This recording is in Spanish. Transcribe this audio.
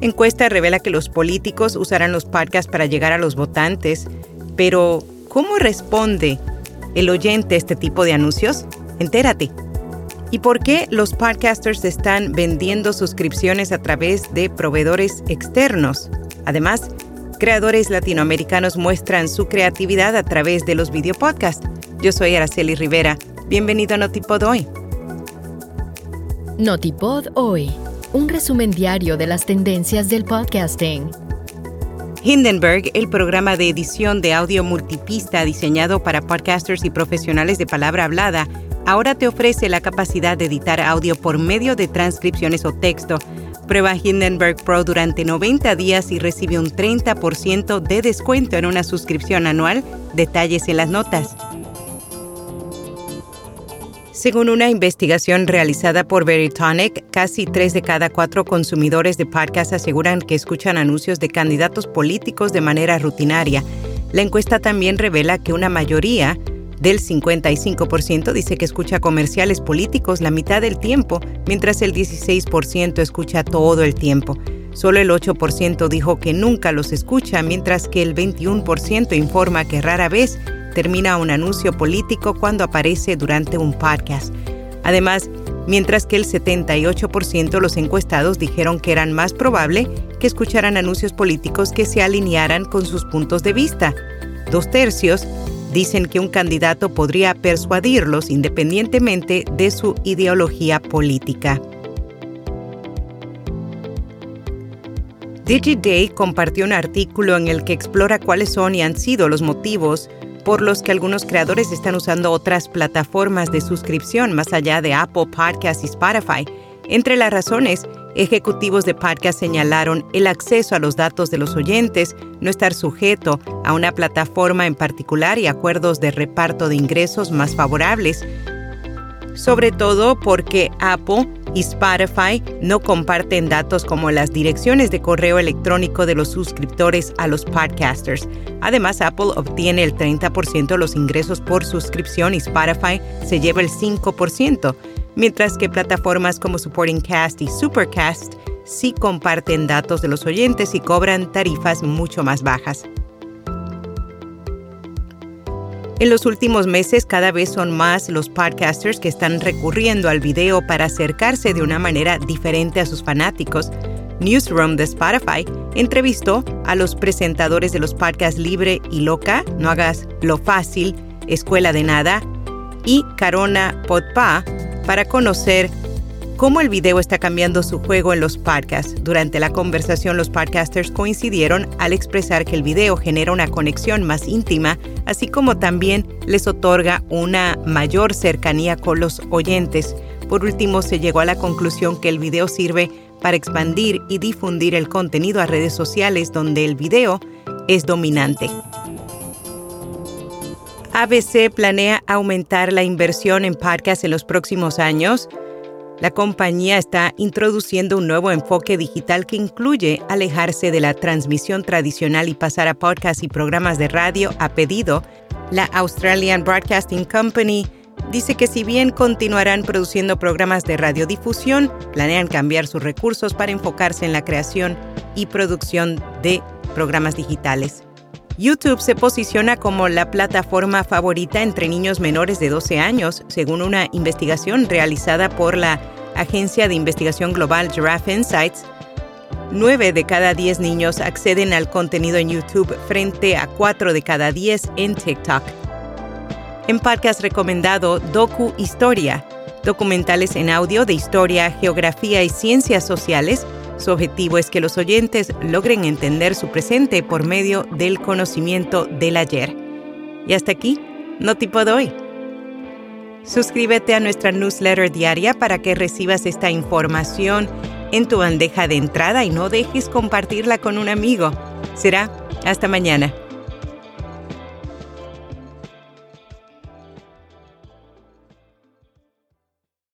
Encuesta revela que los políticos usarán los podcasts para llegar a los votantes, pero ¿cómo responde el oyente a este tipo de anuncios? Entérate. ¿Y por qué los podcasters están vendiendo suscripciones a través de proveedores externos? Además, creadores latinoamericanos muestran su creatividad a través de los videopodcasts. Yo soy Araceli Rivera. Bienvenido a Notipod Hoy. Notipod Hoy un resumen diario de las tendencias del podcasting. Hindenburg, el programa de edición de audio multipista diseñado para podcasters y profesionales de palabra hablada, ahora te ofrece la capacidad de editar audio por medio de transcripciones o texto. Prueba Hindenburg Pro durante 90 días y recibe un 30% de descuento en una suscripción anual. Detalles en las notas. Según una investigación realizada por Veritonic, casi tres de cada cuatro consumidores de podcast aseguran que escuchan anuncios de candidatos políticos de manera rutinaria. La encuesta también revela que una mayoría del 55% dice que escucha comerciales políticos la mitad del tiempo, mientras el 16% escucha todo el tiempo. Solo el 8% dijo que nunca los escucha, mientras que el 21% informa que rara vez termina un anuncio político cuando aparece durante un podcast. Además, mientras que el 78% de los encuestados dijeron que eran más probable que escucharan anuncios políticos que se alinearan con sus puntos de vista. Dos tercios dicen que un candidato podría persuadirlos independientemente de su ideología política. DigiDay compartió un artículo en el que explora cuáles son y han sido los motivos por los que algunos creadores están usando otras plataformas de suscripción más allá de Apple Podcasts y Spotify. Entre las razones, ejecutivos de podcast señalaron el acceso a los datos de los oyentes, no estar sujeto a una plataforma en particular y acuerdos de reparto de ingresos más favorables, sobre todo porque Apple y Spotify no comparten datos como las direcciones de correo electrónico de los suscriptores a los podcasters. Además, Apple obtiene el 30% de los ingresos por suscripción y Spotify se lleva el 5%, mientras que plataformas como Supporting Cast y Supercast sí comparten datos de los oyentes y cobran tarifas mucho más bajas. En los últimos meses cada vez son más los podcasters que están recurriendo al video para acercarse de una manera diferente a sus fanáticos. Newsroom de Spotify entrevistó a los presentadores de los podcasts Libre y Loca, No hagas lo fácil, Escuela de Nada y Carona Podpa para conocer cómo el video está cambiando su juego en los podcasts. Durante la conversación, los podcasters coincidieron al expresar que el video genera una conexión más íntima, así como también les otorga una mayor cercanía con los oyentes. Por último, se llegó a la conclusión que el video sirve para expandir y difundir el contenido a redes sociales donde el video es dominante. ABC planea aumentar la inversión en podcasts en los próximos años. La compañía está introduciendo un nuevo enfoque digital que incluye alejarse de la transmisión tradicional y pasar a podcasts y programas de radio a pedido. La Australian Broadcasting Company dice que si bien continuarán produciendo programas de radiodifusión, planean cambiar sus recursos para enfocarse en la creación y producción de programas digitales. YouTube se posiciona como la plataforma favorita entre niños menores de 12 años, según una investigación realizada por la agencia de investigación global Giraffe Insights. 9 de cada 10 niños acceden al contenido en YouTube frente a 4 de cada 10 en TikTok. En podcast recomendado Docu Historia, documentales en audio de historia, geografía y ciencias sociales su objetivo es que los oyentes logren entender su presente por medio del conocimiento del ayer. Y hasta aquí, no tipo de hoy. Suscríbete a nuestra newsletter diaria para que recibas esta información en tu bandeja de entrada y no dejes compartirla con un amigo. Será hasta mañana.